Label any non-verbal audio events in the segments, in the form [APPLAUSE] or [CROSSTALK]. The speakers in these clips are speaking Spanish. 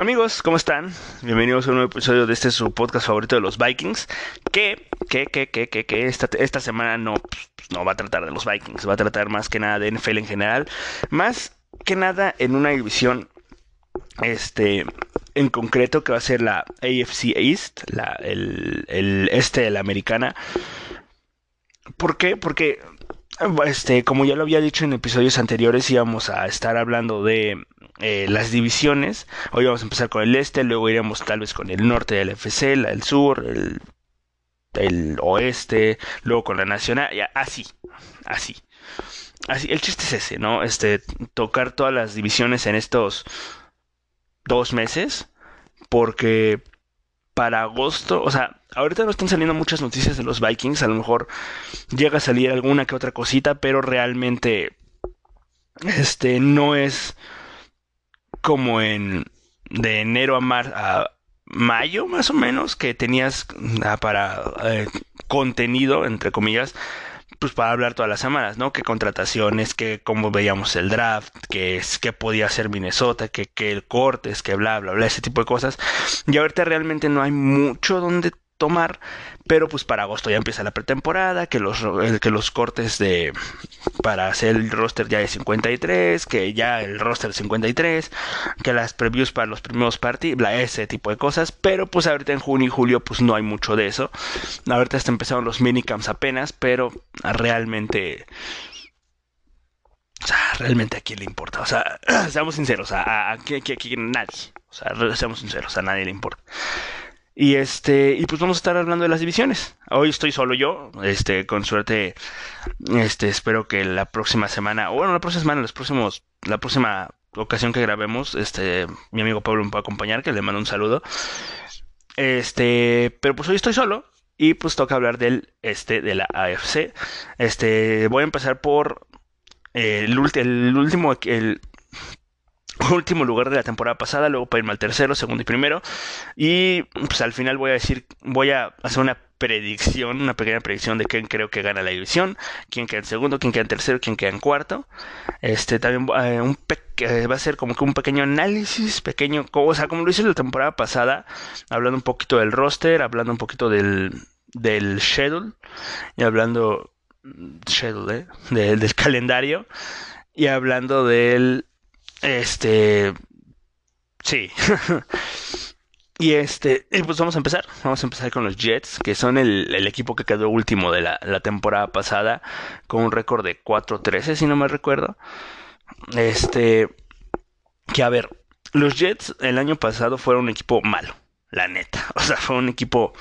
Amigos, ¿cómo están? Bienvenidos a un nuevo episodio de este su podcast favorito de los Vikings. Que, que, que, que, que, que esta, esta semana no, pues, no va a tratar de los Vikings, va a tratar más que nada de NFL en general. Más que nada en una división, este, en concreto que va a ser la AFC East, la, el, el este de la americana. ¿Por qué? Porque este, como ya lo había dicho en episodios anteriores, íbamos a estar hablando de eh, las divisiones. Hoy vamos a empezar con el este, luego iremos tal vez con el norte del FC, el sur, el, el oeste, luego con la nacional, así, así. Así, el chiste es ese, ¿no? Este, tocar todas las divisiones en estos dos meses, porque para agosto, o sea, ahorita no están saliendo muchas noticias de los Vikings, a lo mejor llega a salir alguna que otra cosita, pero realmente, este, no es como en de enero a, mar, a mayo más o menos que tenías ah, para eh, contenido entre comillas pues para hablar todas las semanas, ¿no? Que contrataciones, que cómo veíamos el draft, que es que podía ser Minnesota, que, que el cortes, que bla, bla, bla, ese tipo de cosas. Y ahorita realmente no hay mucho donde tomar, pero pues para agosto ya empieza la pretemporada, que los, que los cortes de para hacer el roster ya de 53, que ya el roster 53, que las previews para los primeros partidos, ese tipo de cosas, pero pues ahorita en junio y julio pues no hay mucho de eso. Ahorita está empezando los minicamps apenas, pero realmente o sea, realmente a quién le importa. O sea, [CLEARS THROAT] seamos sinceros, a, a, a, a nadie. O sea, seamos sinceros, a nadie le importa. Y este, y pues vamos a estar hablando de las divisiones. Hoy estoy solo yo, este, con suerte, este, espero que la próxima semana, o bueno, la próxima semana, los próximos, la próxima ocasión que grabemos, este, mi amigo Pablo me puede acompañar, que le mando un saludo. Este, pero pues hoy estoy solo y pues toca hablar del este de la AFC. Este, voy a empezar por el, el último, el [LAUGHS] último lugar de la temporada pasada, luego para irme al tercero, segundo y primero. Y pues al final voy a decir, voy a hacer una predicción, una pequeña predicción de quién creo que gana la división, quién queda en segundo, quién queda en tercero, quién queda en cuarto. Este también eh, eh, va a ser como que un pequeño análisis, pequeño, o sea, como lo hice la temporada pasada, hablando un poquito del roster, hablando un poquito del, del schedule y hablando schedule, ¿eh? del calendario y hablando del este. Sí. [LAUGHS] y este. pues vamos a empezar. Vamos a empezar con los Jets, que son el, el equipo que quedó último de la, la temporada pasada, con un récord de 4-13, si no me recuerdo. Este. Que a ver, los Jets el año pasado fueron un equipo malo, la neta. [LAUGHS] O sea, fue un equipo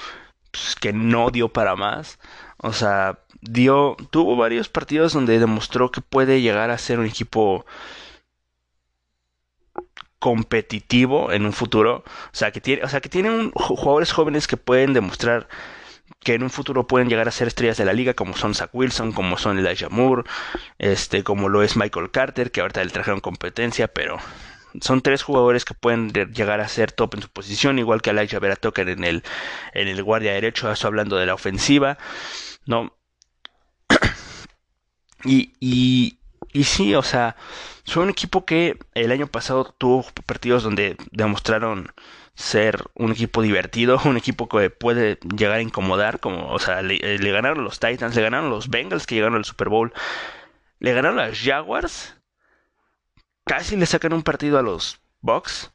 pues, que no dio para más. O sea, dio. Tuvo varios partidos donde demostró que puede llegar a ser un equipo competitivo en un futuro. O sea, que tiene, o sea, que jugadores jóvenes que pueden demostrar que en un futuro pueden llegar a ser estrellas de la liga, como son Zach Wilson, como son Elijah Moore, este, como lo es Michael Carter, que ahorita le trajeron competencia, pero son tres jugadores que pueden llegar a ser top en su posición, igual que Elijah Vera Tucker en el, en el guardia derecho, eso hablando de la ofensiva, ¿no? [CLEARS THROAT] y, y, y sí, o sea, fue un equipo que el año pasado tuvo partidos donde demostraron ser un equipo divertido, [LAUGHS] un equipo que puede llegar a incomodar, como, o sea, le, eh, le ganaron los Titans, le ganaron los Bengals que llegaron al Super Bowl, le ganaron los Jaguars, casi le sacan un partido a los Bucks,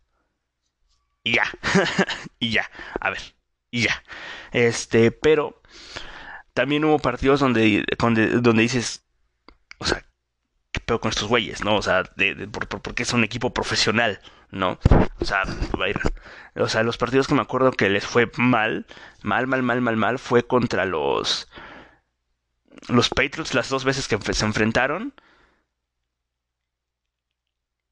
y ya, [LAUGHS] y ya, a ver, y ya, este, pero también hubo partidos donde, donde, donde dices, o sea, ¿qué pedo con estos güeyes, no? O sea, de, de, por, por, porque es un equipo profesional, ¿no? O sea, o sea, los partidos que me acuerdo que les fue mal, mal, mal, mal, mal, mal, fue contra los los Patriots las dos veces que se enfrentaron.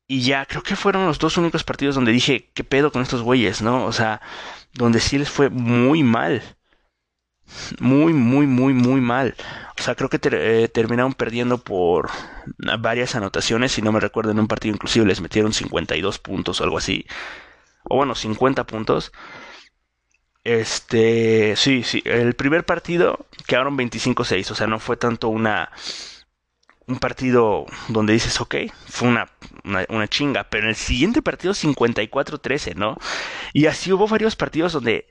Y ya, creo que fueron los dos únicos partidos donde dije, ¿qué pedo con estos güeyes, no? O sea, donde sí les fue muy mal. Muy, muy, muy, muy mal. O sea, creo que eh, terminaron perdiendo por varias anotaciones. Si no me recuerdo, en un partido inclusive les metieron 52 puntos o algo así. O bueno, 50 puntos. Este, sí, sí. El primer partido quedaron 25-6. O sea, no fue tanto una un partido donde dices, ok, fue una, una, chinga, pero en el siguiente partido 54-13, ¿no? Y así hubo varios partidos donde,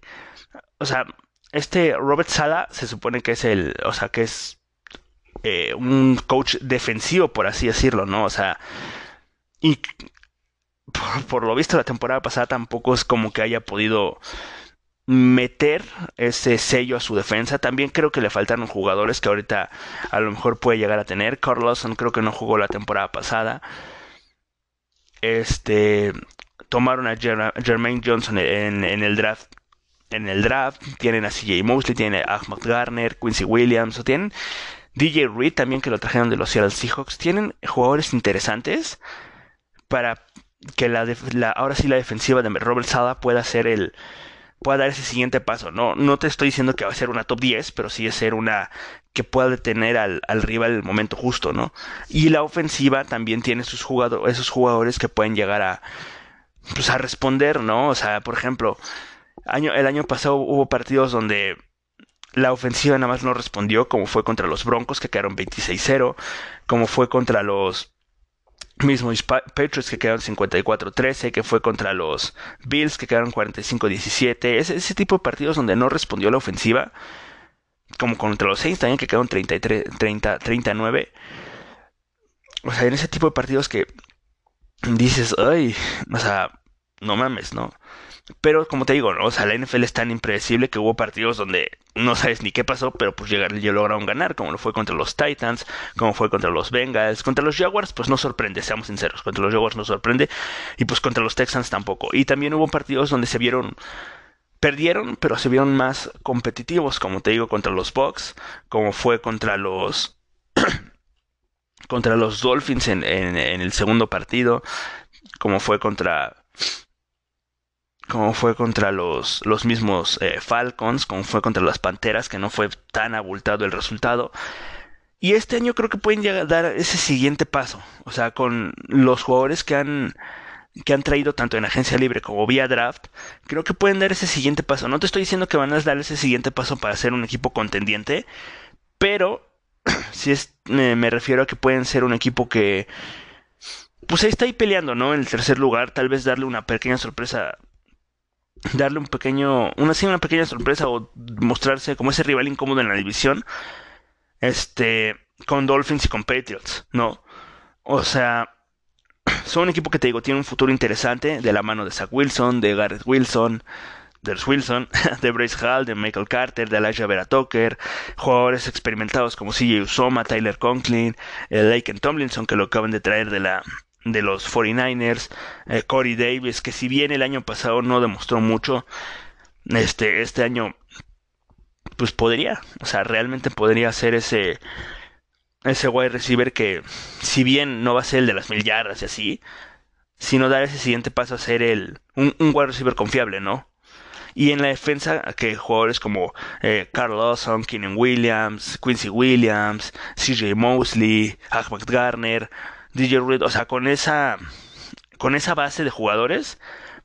o sea, este Robert Sala se supone que es el, o sea, que es eh, un coach defensivo, por así decirlo, ¿no? O sea, y por, lo visto la temporada pasada tampoco es como que haya podido meter ese sello a su defensa. También creo que le faltaron jugadores que ahorita a lo mejor puede llegar a tener. Carlson creo que no jugó la temporada pasada. Este tomaron a Jermaine Johnson en, el draft. En el draft tienen a CJ Mosley, tienen a Ahmad Garner, Quincy Williams, o tienen DJ Reed también que lo trajeron de los Seattle Seahawks. Tienen jugadores interesantes para que la, ahora sí la defensiva de Robert Sala pueda ser el pueda dar ese siguiente paso. No, no te estoy diciendo que va a ser una top 10, pero sí es ser una que pueda detener al, al rival el momento justo, ¿no? Y la ofensiva también tiene sus jugadores, esos jugadores que pueden llegar a, pues, a responder, ¿no? O sea, por ejemplo, el año pasado hubo partidos donde la ofensiva nada más no respondió, como fue contra los Broncos, que quedaron 26-0, como fue contra los mismo Patriots que quedaron 54-13, que fue contra los Bills que quedaron 45-17, ese, ese tipo de partidos donde no respondió la ofensiva, como contra los Saints también que quedaron 33, 30, 39. O sea, en ese tipo de partidos que dices, ay, o sea, no mames, ¿no? Pero como te digo, ¿no? o sea, la NFL es tan impredecible que hubo partidos donde no sabes ni qué pasó, pero pues llegar, ya lograron ganar, como lo fue contra los Titans, como fue contra los Bengals, contra los Jaguars, pues no sorprende, seamos sinceros, contra los Jaguars no sorprende, y pues contra los Texans tampoco. Y también hubo partidos donde se vieron perdieron, pero se vieron más competitivos, como te digo, contra los Bucks, como fue contra los [CLEARS THROAT] contra los Dolphins en, en, el segundo partido, como fue contra como fue contra los, los mismos eh, Falcons, como fue contra las Panteras, que no fue tan abultado el resultado. Y este año creo que pueden dar ese siguiente paso. O sea, con los jugadores que han, que han traído tanto en agencia libre como vía draft, creo que pueden dar ese siguiente paso. No te estoy diciendo que van a dar ese siguiente paso para ser un equipo contendiente, pero [CLEARS THROAT] si es, me refiero a que pueden ser un equipo que, pues ahí está ahí peleando, ¿no? En el tercer lugar, tal vez darle una pequeña sorpresa darle un pequeño, una, una pequeña sorpresa o mostrarse como ese rival incómodo en la división, este, con Dolphins y con Patriots, ¿no? O sea, [CLEARS THROAT] son un equipo que te digo, tiene un futuro interesante de la mano de Zach Wilson, de Garrett Wilson, de Wilson, [LAUGHS] de Bryce Hall, de Michael Carter, de Elijah Vera Tucker, jugadores experimentados como CJ Usoma, Tyler Conklin, el Laken Tomlinson, que lo acaban de traer de la de los 49ers, eh, Corey Davis, que si bien el año pasado no demostró mucho, este, este año, pues podría, o sea, realmente podría ser ese, ese wide receiver que, si bien no va a ser el de las mil yardas y así, sino dar ese siguiente paso a ser el, un, un wide receiver confiable, ¿no? Y en la defensa, que jugadores como eh, Carl Lawson, Keenan Williams, Quincy Williams, CJ Mosley, Ahmad Garner, DJ Reed, o sea, con esa, con esa base de jugadores,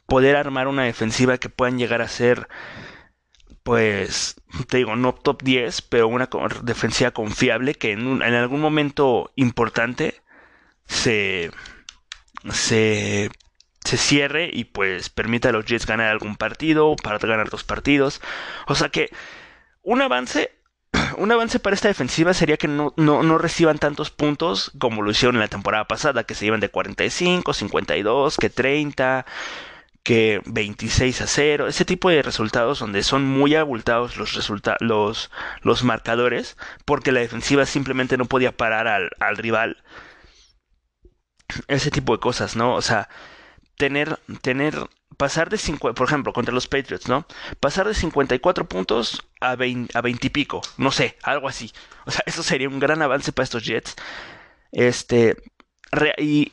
poder armar una defensiva que puedan llegar a ser, pues, te digo, no top 10, pero una defensiva confiable que en, en algún momento importante se, se, se cierre y pues permita a los Jets ganar algún partido, para ganar dos partidos. O sea que un avance un avance para esta defensiva sería que no, no, reciban tantos puntos como lo hicieron en la temporada pasada, que se llevan de 45, 52, que 30, que 26 a 0, ese tipo de resultados donde son muy abultados los, los, los marcadores, porque la defensiva simplemente no podía parar al, al rival. Ese tipo de cosas, ¿no? O sea, tener, tener pasar de 50, por ejemplo, contra los Patriots, ¿no? Pasar de 54 puntos a 20, a 20 y pico, no sé, algo así. O sea, eso sería un gran avance para estos Jets. Este, y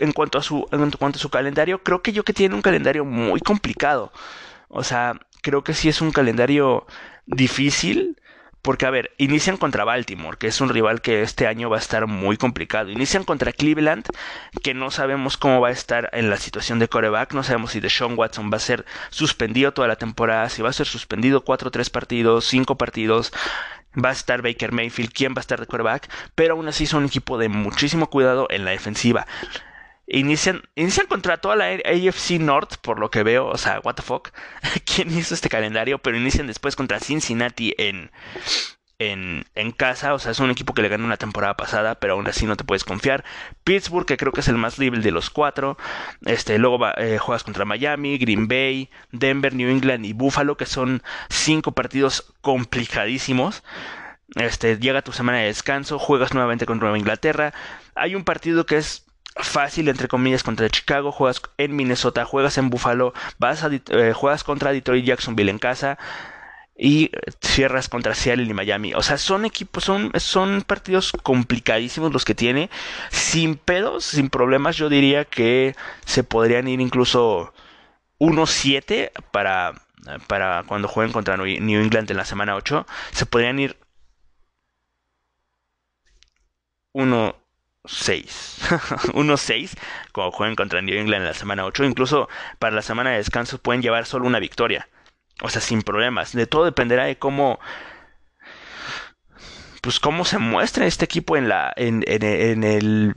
en cuanto a su, en cuanto a su calendario, creo que yo que tiene un calendario muy complicado. O sea, creo que sí es un calendario difícil, Porque, a ver, inician contra Baltimore, que es un rival que este año va a estar muy complicado. Inician contra Cleveland, que no sabemos cómo va a estar en la situación de coreback. No sabemos si Deshaun Watson va a ser suspendido toda la temporada, si va a ser suspendido 4 o 3 partidos, 5 partidos. Va a estar Baker Mayfield, quién va a estar de coreback. Pero aún así son un equipo de muchísimo cuidado en la defensiva. Inician, inician contra toda la AFC North, por lo que veo. O sea, what the fuck. [LAUGHS] ¿Quién hizo este calendario? Pero inician después contra Cincinnati en, en, en, casa. O sea, es un equipo que le ganó una temporada pasada, pero aún así no te puedes confiar. Pittsburgh, que creo que es el más débil de los cuatro. Este, luego eh, juegas contra Miami, Green Bay, Denver, New England y Buffalo, que son cinco partidos complicadísimos. Este, llega tu semana de descanso, juegas nuevamente contra Nueva Inglaterra. Hay un partido que es fácil entre comillas contra Chicago, juegas en Minnesota, juegas en Buffalo, vas a, eh, juegas contra Detroit Jacksonville en casa y cierras contra Seattle y Miami. O sea, son equipos, son, son partidos complicadísimos los que tiene. Sin pedos, sin problemas, yo diría que se podrían ir incluso 1-7 para, para cuando jueguen contra New England en la semana 8. Se podrían ir 1 6. 1-6 [LAUGHS] cuando jueguen contra New England en la semana 8. Incluso para la semana de descanso pueden llevar solo una victoria. O sea, sin problemas. De todo dependerá de cómo. Pues cómo se muestra este equipo en la. en, en, el.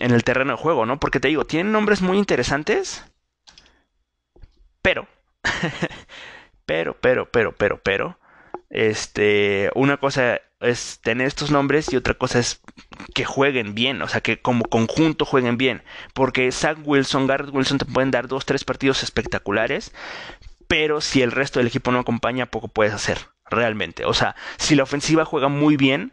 en el terreno de juego, ¿no? Porque te digo, tienen nombres muy interesantes. Pero. [LAUGHS] pero, pero, pero, pero, pero. Este. Una cosa es tener estos nombres y otra cosa es que jueguen bien, o sea, que como conjunto jueguen bien. Porque Zach Wilson, Garrett Wilson te pueden dar dos, tres partidos espectaculares, pero si el resto del equipo no acompaña, poco puedes hacer, realmente. O sea, si la ofensiva juega muy bien,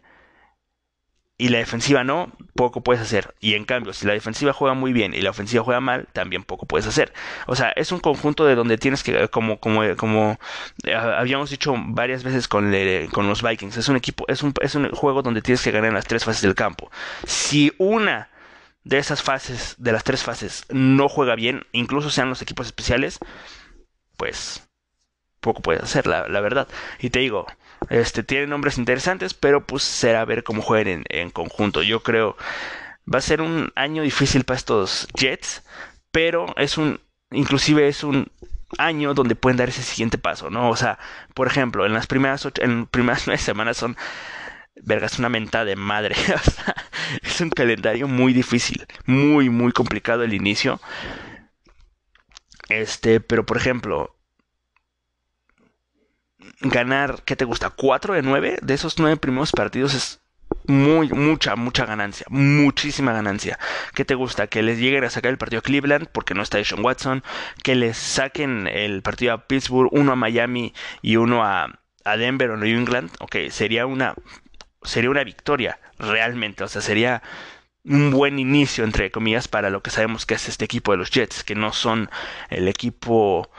y la defensiva no, poco puedes hacer. Y en cambio, si la defensiva juega muy bien y la ofensiva juega mal, también poco puedes hacer. O sea, es un conjunto de donde tienes que, como, como, como eh, habíamos dicho varias veces con, con los Vikings, es un equipo, es un, es un juego donde tienes que ganar en las tres fases del campo. Si una de esas fases, de las tres fases, no juega bien, incluso sean los equipos especiales, pues poco puedes hacer, la, la verdad. Y te digo, este, tiene nombres interesantes, pero pues será ver cómo jueguen en, conjunto. Yo creo va a ser un año difícil para estos Jets, pero es un, inclusive es un año donde pueden dar ese siguiente paso, ¿no? O sea, por ejemplo, en las primeras ocho, en primeras [LAUGHS] nueve semanas son vergas una mentada de madre. [LAUGHS] es un calendario muy difícil, muy, muy complicado el inicio. Este, pero por ejemplo, ganar, ¿qué te gusta? ¿4 de 9? De esos 9 primeros partidos es muy, mucha, mucha ganancia, muchísima ganancia. ¿Qué te gusta? Que les lleguen a sacar el partido a Cleveland porque no está Sean Watson, que les saquen el partido a Pittsburgh, uno a Miami y uno a, a Denver o New England. Ok, sería una, sería una victoria realmente, o sea, sería un buen inicio, entre comillas, para lo que sabemos que es este equipo de los Jets, que no son el equipo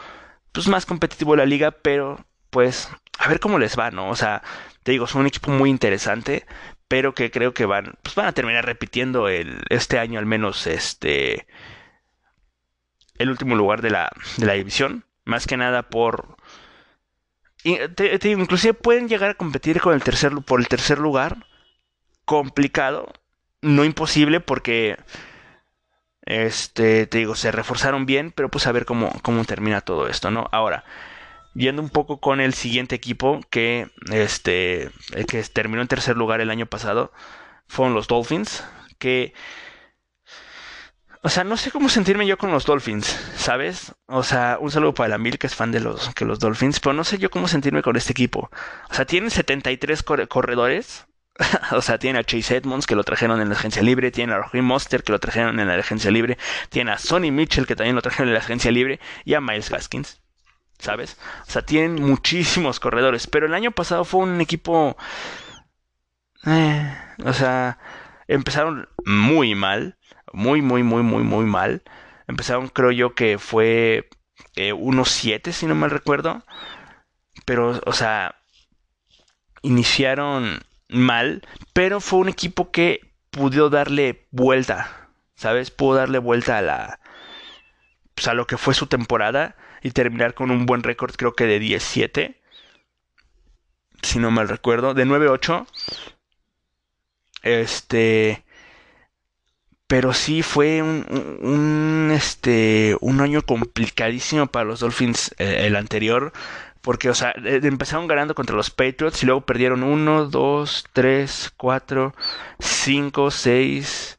pues, más competitivo de la liga, pero pues a ver cómo les va, ¿no? O sea, te digo, son un equipo muy interesante, pero que creo que van, pues van a terminar repitiendo el, este año al menos este el último lugar de la, de la división, más que nada por te, digo, inclusive pueden llegar a competir con el tercer por el tercer lugar, complicado, no imposible porque este te digo, se reforzaron bien, pero pues a ver cómo cómo termina todo esto, ¿no? Ahora, yendo un poco con el siguiente equipo que este que terminó en tercer lugar el año pasado fueron los Dolphins que o sea, no sé cómo sentirme yo con los Dolphins, ¿sabes? O sea, un saludo para la Mil, que es fan de los, que los Dolphins, pero no sé yo cómo sentirme con este equipo. O sea, tienen 73 corredores. [LAUGHS] o sea, tienen a Chase Edmonds, que lo trajeron en la agencia libre. Tienen a Raheem Monster, que lo trajeron en la agencia libre. Tienen a Sonny Mitchell, que también lo trajeron en la agencia libre. Y a Miles Gaskins. ¿Sabes? O sea, tienen [LAUGHS] muchísimos corredores, pero el año pasado fue un equipo... Eh, o sea, empezaron muy mal, muy, muy, muy, muy, muy mal. Empezaron, creo yo, que fue eh, 1-7, si no mal recuerdo. Pero, o sea, iniciaron mal, pero fue un equipo que pudo darle vuelta, ¿sabes? Pudo darle vuelta a la... Pues a lo que fue su temporada y terminar con un buen récord, creo que de 17. si no mal recuerdo, de 9-8. Este, pero sí fue un, este, un año complicadísimo para los Dolphins eh, el anterior. Porque, o sea, empezaron ganando contra los Patriots y luego perdieron 1, 2, 3, 4, 5, 6,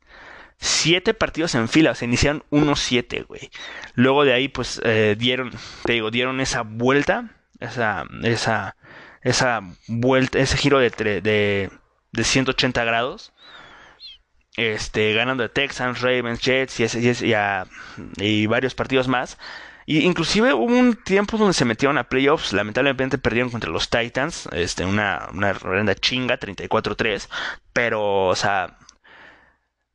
7 partidos en fila. O sea, iniciaron 1-7, güey. Luego de ahí, pues, eh, dieron, te digo, dieron esa vuelta. Esa, esa, esa vuelta, ese giro de, de, de 180 grados este, ganando de Texans, Ravens, Jets y, y, varios partidos más. Y inclusive hubo un tiempo donde se metieron a playoffs, lamentablemente perdieron contra los Titans, este, una, una chinga, 34-3, pero, o sea,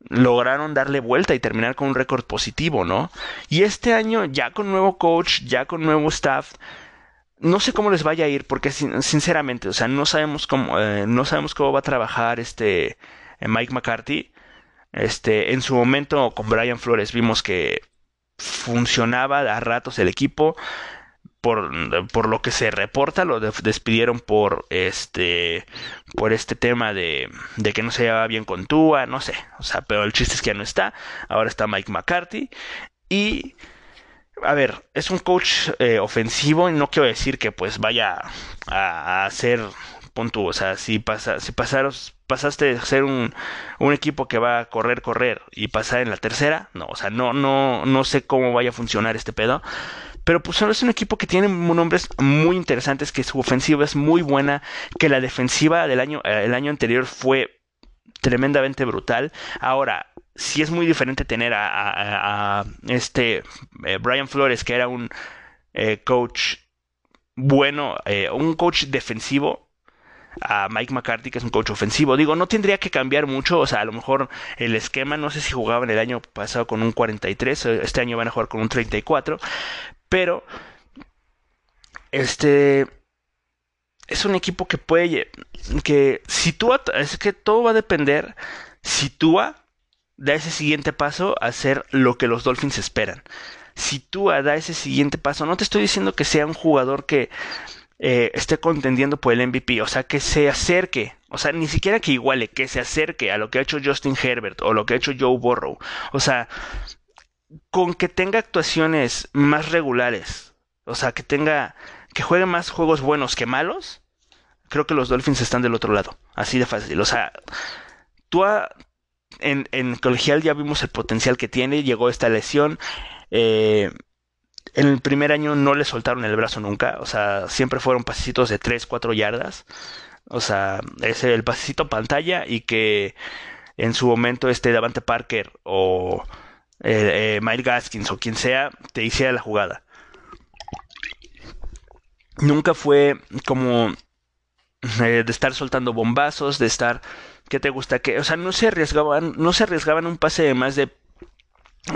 lograron darle vuelta y terminar con un récord positivo, ¿no? Y este año, ya con nuevo coach, ya con nuevo staff, no sé cómo les vaya a ir, porque sinceramente, o sea, no sabemos cómo, eh, no sabemos cómo va a trabajar este eh, Mike McCarthy. Este, en su momento con Brian Flores vimos que funcionaba a ratos el equipo. Por, por lo que se reporta, lo despidieron por este por este tema de, de que no se llevaba bien con Tua, no sé, o sea, pero el chiste es que ya no está, ahora está Mike McCarthy. Y a ver, es un coach eh, ofensivo y no quiero decir que pues vaya a, a ser punto, o sea, si pasa, si pasaros pasaste de ser un, un, equipo que va a correr, correr y pasar en la tercera, no, o sea, no, no, no sé cómo vaya a funcionar este pedo. Pero pues es un equipo que tiene nombres muy interesantes, que su ofensiva es muy buena, que la defensiva del año, eh, el año anterior fue tremendamente brutal. Ahora, sí es muy diferente tener a, este eh, Brian Flores, que era un eh, coach bueno, un coach defensivo a Mike McCarthy, que es un coach ofensivo. Digo, no tendría que cambiar mucho, o sea, a lo mejor el esquema, no sé si jugaban el año pasado con un 43, este año van a jugar con un 34, pero este es un equipo que puede que si tú es que todo va a depender si Tua da ese siguiente paso a hacer lo que los Dolphins esperan. Si Tua da ese siguiente paso, no te estoy diciendo que sea un jugador que eh, esté contendiendo por el MVP, o sea, que se acerque, o sea, ni siquiera que iguale, que se acerque a lo que ha hecho Justin Herbert o lo que ha hecho Joe Burrow, o sea, con que tenga actuaciones más regulares, o sea, que tenga, que juegue más juegos buenos que malos, creo que los Dolphins están del otro lado, así de fácil, o sea, tú en, en colegial ya vimos el potencial que tiene, llegó esta lesión, eh, en el primer año no le soltaron el brazo nunca, o sea, siempre fueron pasecitos de 3, 4 yardas. O sea, es el pasecito pantalla y que en su momento este Davante Parker o eh, eh, Mike Gaskins o quien sea te hiciera la jugada. Nunca fue como eh, de estar soltando bombazos, de estar ¿qué te gusta? que, o sea, no se arriesgaban, no se arriesgaban un pase de más de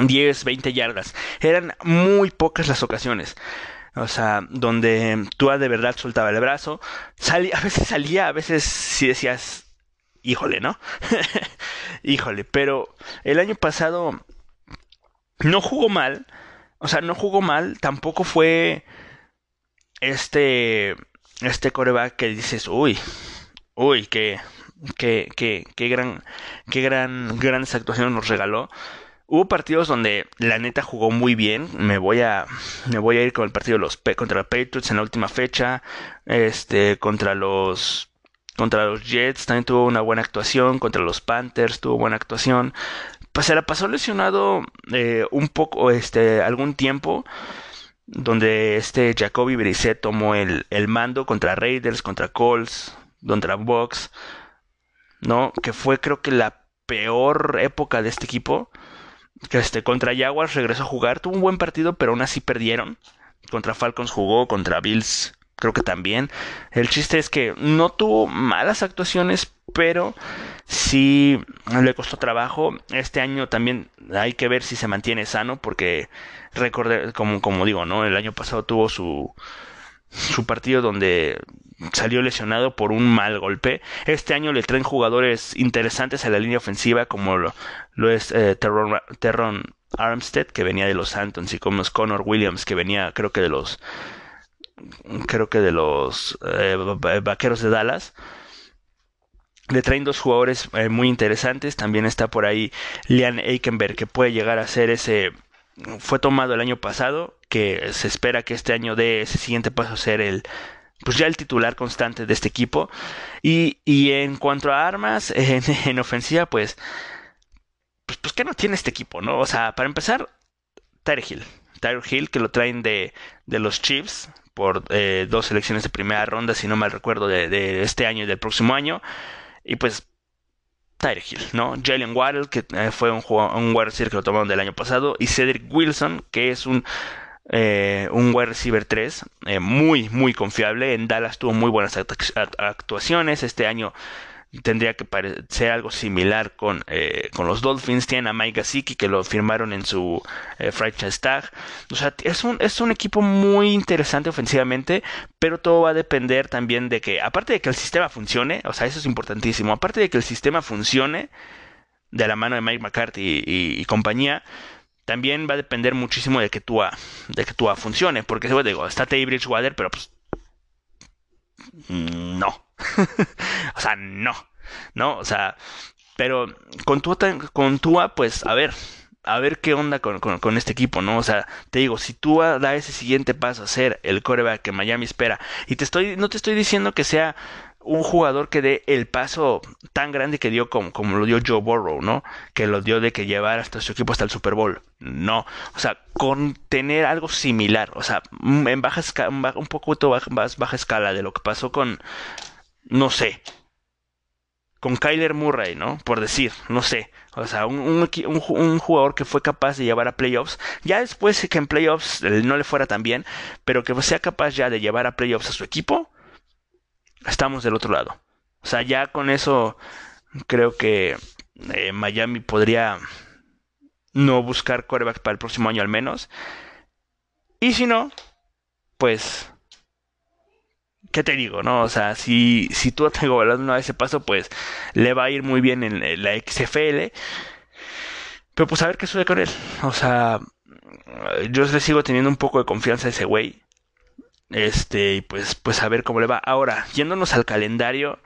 10, 20 yardas. Eran muy pocas las ocasiones. O sea, donde tú de verdad soltaba el brazo. a veces salía, a veces si decías, híjole, ¿no? [LAUGHS] híjole, pero el año pasado no jugó mal. O sea, no jugó mal. Tampoco fue este, este coreback que dices, uy, uy, qué, qué, qué, qué gran, qué gran, grandes actuaciones nos regaló. Hubo partidos donde la neta jugó muy bien. Me voy a, me voy a ir con el partido de los contra los Patriots en la última fecha. Este, contra los, contra los Jets también tuvo una buena actuación. Contra los Panthers tuvo buena actuación. Pues se la pasó lesionado eh, un poco, este, algún tiempo. Donde este Jacoby Brissett tomó el, el mando contra Raiders, contra Colts, contra Bucks. ¿No? Que fue creo que la peor época de este equipo que este, contra Jaguars regresó a jugar, tuvo un buen partido, pero aún así perdieron. Contra Falcons jugó, contra Bills creo que también. El chiste es que no tuvo malas actuaciones, pero sí le costó trabajo. Este año también hay que ver si se mantiene sano, porque recordé, como, como digo, ¿no? El año pasado tuvo su, su partido donde salió lesionado por un mal golpe. Este año le traen jugadores interesantes a la línea ofensiva, como lo, es eh, Terron, Armstead, que venía de los Santons, y como es Connor Williams, que venía creo que de los creo que de los eh, Vaqueros de Dallas. Le traen dos jugadores eh, muy interesantes. También está por ahí Lian Eikenberg, que puede llegar a ser ese. Fue tomado el año pasado, que se espera que este año dé ese siguiente paso a ser el. Pues ya el titular constante de este equipo. Y, y en cuanto a armas [LAUGHS] en, en ofensiva, pues, pues. Pues, ¿qué no tiene este equipo, no? O sea, para empezar, Tyre Hill. Tyre Hill, que lo traen de, de los Chiefs por eh, dos selecciones de primera ronda, si no mal recuerdo, de, este año y del próximo año. Y pues Tyre Hill, ¿no? Jalen Waddell, que eh, fue un, un wide receiver que lo tomaron del año pasado, y Cedric Wilson, que es un, eh, un wide receiver 3, eh, muy, muy confiable. En Dallas tuvo muy buenas actuaciones. Este año tendría que ser algo similar con, eh, con los Dolphins. Tienen a Mike Gasicki que lo firmaron en su eh, franchise tag. O sea, es un, es un equipo muy interesante ofensivamente, pero todo va a depender también de que, aparte de que el sistema funcione, o sea, eso es importantísimo, aparte de que el sistema funcione de la mano de Mike McCarthy y, compañía, también va a depender muchísimo de que Tua, de que Tua funcione, porque digo, está Teddy Bridgewater, pero pues no. [LAUGHS] o sea, no. ¿No? O sea, pero con Tua, con Tua, pues, a ver, a ver qué onda con, con, este equipo, ¿no? O sea, te digo, si tú da ese siguiente paso a ser el coreback que Miami espera, y te estoy, no te estoy diciendo que sea un jugador que dé el paso tan grande que dio como, como, lo dio Joe Burrow, ¿no? Que lo dio de que llevar hasta su equipo hasta el Super Bowl. No. O sea, con tener algo similar. O sea, en baja escala, un poco más baja escala de lo que pasó con, no sé, con Kyler Murray, ¿no? Por decir, no sé. O sea, un, un, un, jugador que fue capaz de llevar a playoffs. Ya después que en playoffs no le fuera tan bien, pero que sea capaz ya de llevar a playoffs a su equipo estamos del otro lado. O sea, ya con eso creo que eh, Miami podría no buscar quarterback para el próximo año al menos. Y si no, pues, ¿qué te digo? no O sea, si, si tú te volando a ese paso, pues le va a ir muy bien en la XFL. Pero pues a ver qué sucede con él. O sea, yo le sigo teniendo un poco de confianza a ese güey. Este, pues, pues a ver cómo le va. Ahora, yéndonos al calendario.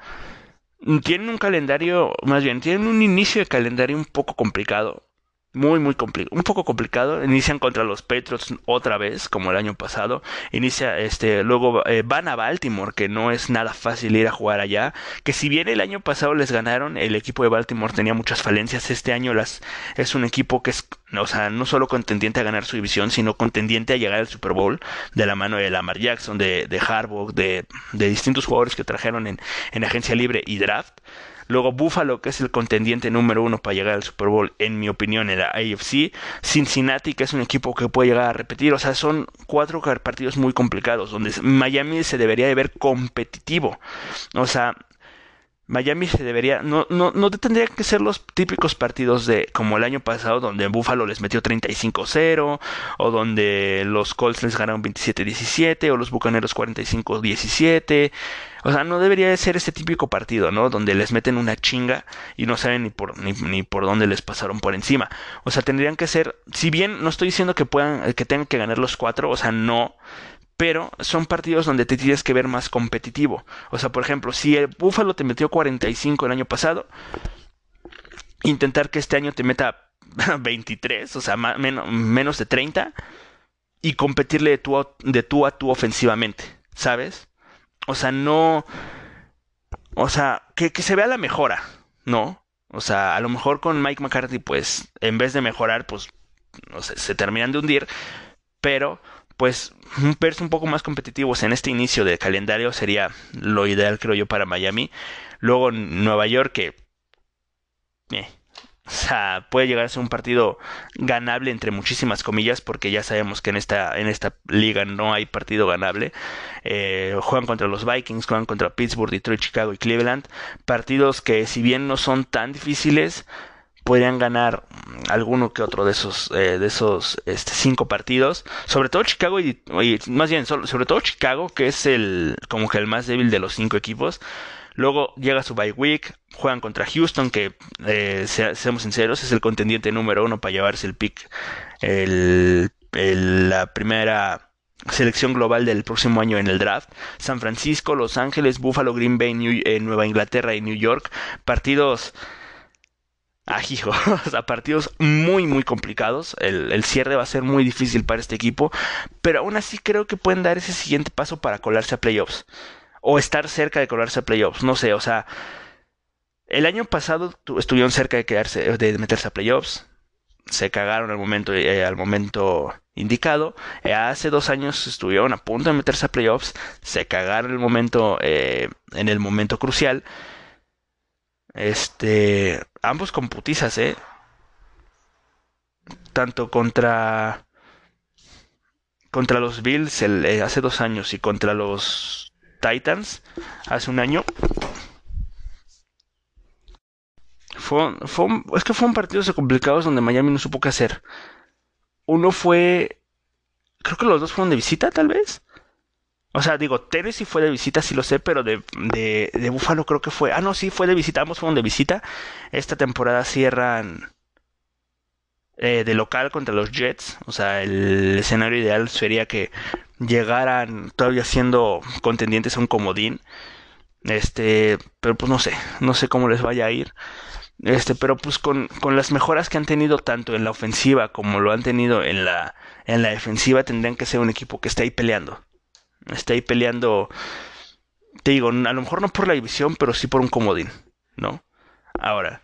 Tienen un calendario, más bien, tienen un inicio de calendario un poco complicado muy muy complicado, un poco complicado. Inician contra los Patriots otra vez, como el año pasado. Inicia este, luego eh, van a Baltimore, que no es nada fácil ir a jugar allá. Que si bien el año pasado les ganaron, el equipo de Baltimore tenía muchas falencias. Este año las es un equipo que es, o sea, no solo contendiente a ganar su división, sino contendiente a llegar al Super Bowl de la mano de Lamar Jackson, de, de Harbaugh, de, de distintos jugadores que trajeron en, en agencia libre y draft. Luego Buffalo, que es el contendiente número uno para llegar al Super Bowl, en mi opinión, en la AFC. Cincinnati, que es un equipo que puede llegar a repetir. O sea, son cuatro partidos muy complicados, donde Miami se debería de ver competitivo. O sea, Miami se debería, no, no, no tendrían que ser los típicos partidos de como el año pasado, donde Buffalo les metió 35-0, o donde los Colts les ganaron 27-17, o los Bucaneros 45-17. O sea, no debería de ser ese típico partido, ¿no? Donde les meten una chinga y no saben ni por, ni, ni por dónde les pasaron por encima. O sea, tendrían que ser, si bien no estoy diciendo que puedan, que tengan que ganar los cuatro, o sea, no, pero son partidos donde te tienes que ver más competitivo. O sea, por ejemplo, si el Buffalo te metió 45 el año pasado, intentar que este año te meta [LAUGHS] 23, o sea, menos, de 30, y competirle de tú, de tú a tú ofensivamente, ¿sabes? O sea, no... O sea, que, que se vea la mejora, ¿no? O sea, a lo mejor con Mike McCarthy, pues, en vez de mejorar, pues, no sé, se terminan de hundir, pero pues verse un poco más competitivos en este inicio de calendario sería lo ideal creo yo para Miami. Luego Nueva York que eh, o sea, puede llegar a ser un partido ganable entre muchísimas comillas, porque ya sabemos que en esta, en esta liga no hay partido ganable. Eh, juegan contra los Vikings, juegan contra Pittsburgh, Detroit, Chicago y Cleveland. Partidos que si bien no son tan difíciles, podrían ganar alguno que otro de esos eh, de esos este, cinco partidos sobre todo Chicago y, más bien sobre todo Chicago que es el como que el más débil de los cinco equipos luego llega su bye week juegan contra Houston que eh, seamos sinceros es el contendiente número uno para llevarse el pick el, la primera selección global del próximo año en el draft. San Francisco, Los Ángeles, Buffalo, Green Bay, Nueva Inglaterra y New York. Partidos ajijo, o sea, partidos muy, muy complicados. El, cierre va a ser muy difícil para este equipo, pero aún así creo que pueden dar ese siguiente paso para colarse a playoffs. O estar cerca de colarse a playoffs, no sé, o sea, el año pasado estuvieron cerca de quedarse, de meterse a playoffs. Se cagaron al momento, eh, al momento indicado. Eh, hace dos años estuvieron a punto de meterse a playoffs. Se cagaron el momento, eh, en el momento crucial. Este, ambos con putizas, ¿eh? Tanto contra contra los Bills eh, hace dos años y contra los Titans hace un año. Fue, fue, es que fueron partidos complicados donde Miami no supo qué hacer. Uno fue, creo que los dos fueron de visita, tal vez. O sea, digo, Tennessee fue de visita, sí lo sé, pero de, de, de Buffalo creo que fue. Ah, no, sí, fue de visita, ambos fueron de visita. Esta temporada cierran eh, de local contra los Jets. O sea, el escenario ideal sería que llegaran todavía siendo contendientes a un comodín. Este, pero pues no sé, no sé cómo les vaya a ir. Este, pero pues con, con las mejoras que han tenido tanto en la ofensiva como lo han tenido en la, en la defensiva, tendrían que ser un equipo que esté ahí peleando. Está ahí peleando, te digo, a lo mejor no por la división, pero sí por un comodín, ¿no? Ahora,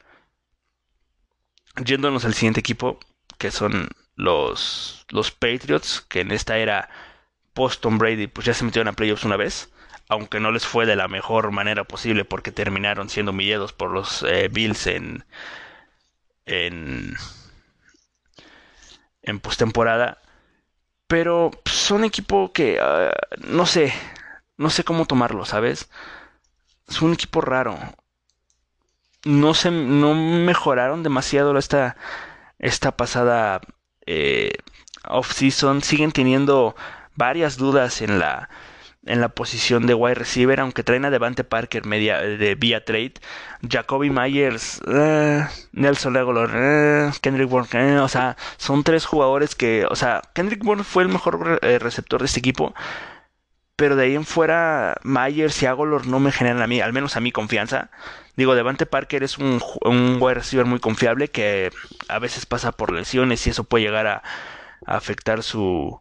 yéndonos al siguiente equipo, que son los, los Patriots, que en esta era post-Tom Brady, pues ya se metieron a playoffs una vez, aunque no les fue de la mejor manera posible porque terminaron siendo humillados por los eh, Bills en, en, en postemporada. Pero son equipo que ah, no sé, no sé cómo tomarlo, ¿sabes? Es un equipo raro. No se, no mejoraron demasiado esta, esta pasada eh, off-season. Siguen teniendo varias dudas en la, en la posición de wide receiver, aunque traen a Devante Parker media, de vía trade. Jacoby Myers, eh, Nelson Aguilar, eh, Kendrick Bourne, eh, o sea, son tres jugadores que, o sea, Kendrick Bourne fue el mejor receptor de este equipo, pero de ahí en fuera Myers y Aguilar no me generan a mí, al menos a mí confianza. Digo, Devante Parker es un wide receiver muy confiable que a veces pasa por lesiones y eso puede llegar a afectar su,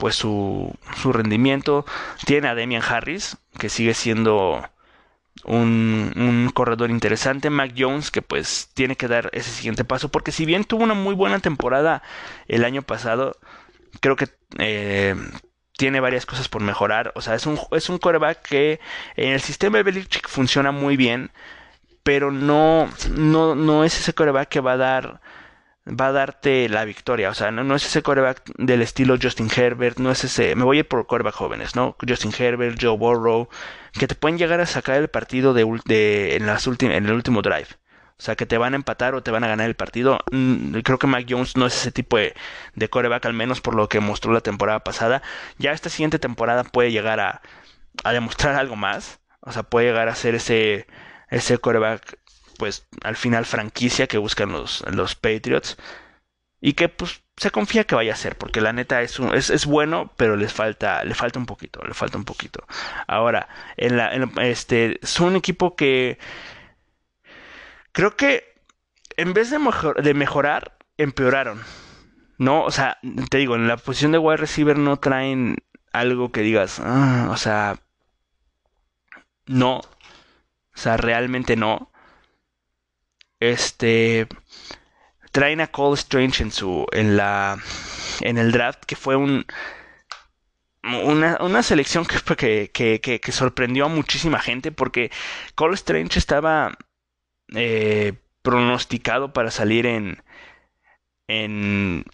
pues su, su rendimiento. Tiene a Demian Harris, que sigue siendo un, un, corredor interesante. Mac Jones, que pues tiene que dar ese siguiente paso, porque si bien tuvo una muy buena temporada el año pasado, creo que eh, tiene varias cosas por mejorar. O sea, es un, es un coreback que en el sistema de Belichick funciona muy bien, pero no, no, no es ese coreback que va a dar va a darte la victoria. O sea, no, es ese coreback del estilo Justin Herbert, no es ese. Me voy a por coreback jóvenes, ¿no? Justin Herbert, Joe Burrow, que te pueden llegar a sacar el partido de, en, las en el último drive. O sea, que te van a empatar o te van a ganar el partido. Mm, creo que Mac Jones no es ese tipo de, de al menos por lo que mostró la temporada pasada. Ya esta siguiente temporada puede llegar a, a demostrar algo más. O sea, puede llegar a ser ese, ese coreback pues al final franquicia que buscan los, los Patriots. Y que pues se confía que vaya a ser porque la neta es, es, es, bueno pero les falta le falta un poquito le falta un poquito. Ahora en la este son un equipo que creo que en vez de, de mejorar empeoraron no o sea te digo en la posición de wide receiver no traen algo que digas ah, o sea no o sea realmente no este traen a Cole Strange en su en la en el draft que fue un una, una selección que, que, que, que, sorprendió a muchísima gente porque Cole Strange estaba eh, pronosticado para salir en en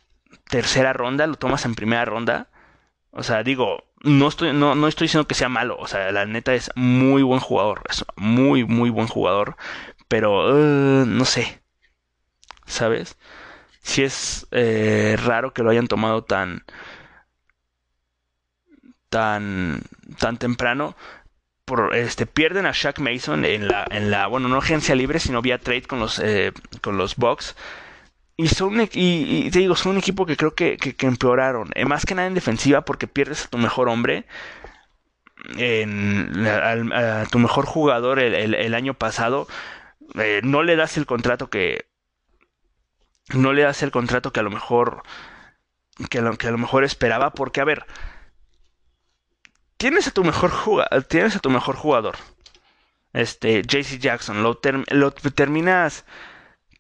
tercera ronda, lo tomas en primera ronda. O sea, digo, no estoy, no, no estoy diciendo que sea malo. O sea, la neta es muy buen jugador. Es muy, muy buen jugador pero uh, no sé, ¿sabes? Si es eh, raro que lo hayan tomado tan tan tan temprano por este pierden a Shaq Mason en la en la bueno no agencia libre sino vía trade con los eh, con los Bucks Y, son, y, te digo, son un equipo que creo que, que, empeoraron. Eh, más que nada en defensiva porque pierdes a tu mejor hombre. En, a, tu mejor jugador el, año pasado. Eh, no le das el contrato que... No le das el contrato que a lo mejor... Que a lo, que a lo mejor esperaba. Porque, a ver... Tienes a tu mejor jugador. Tienes a tu mejor jugador. Este, JC Jackson. Lo, terminas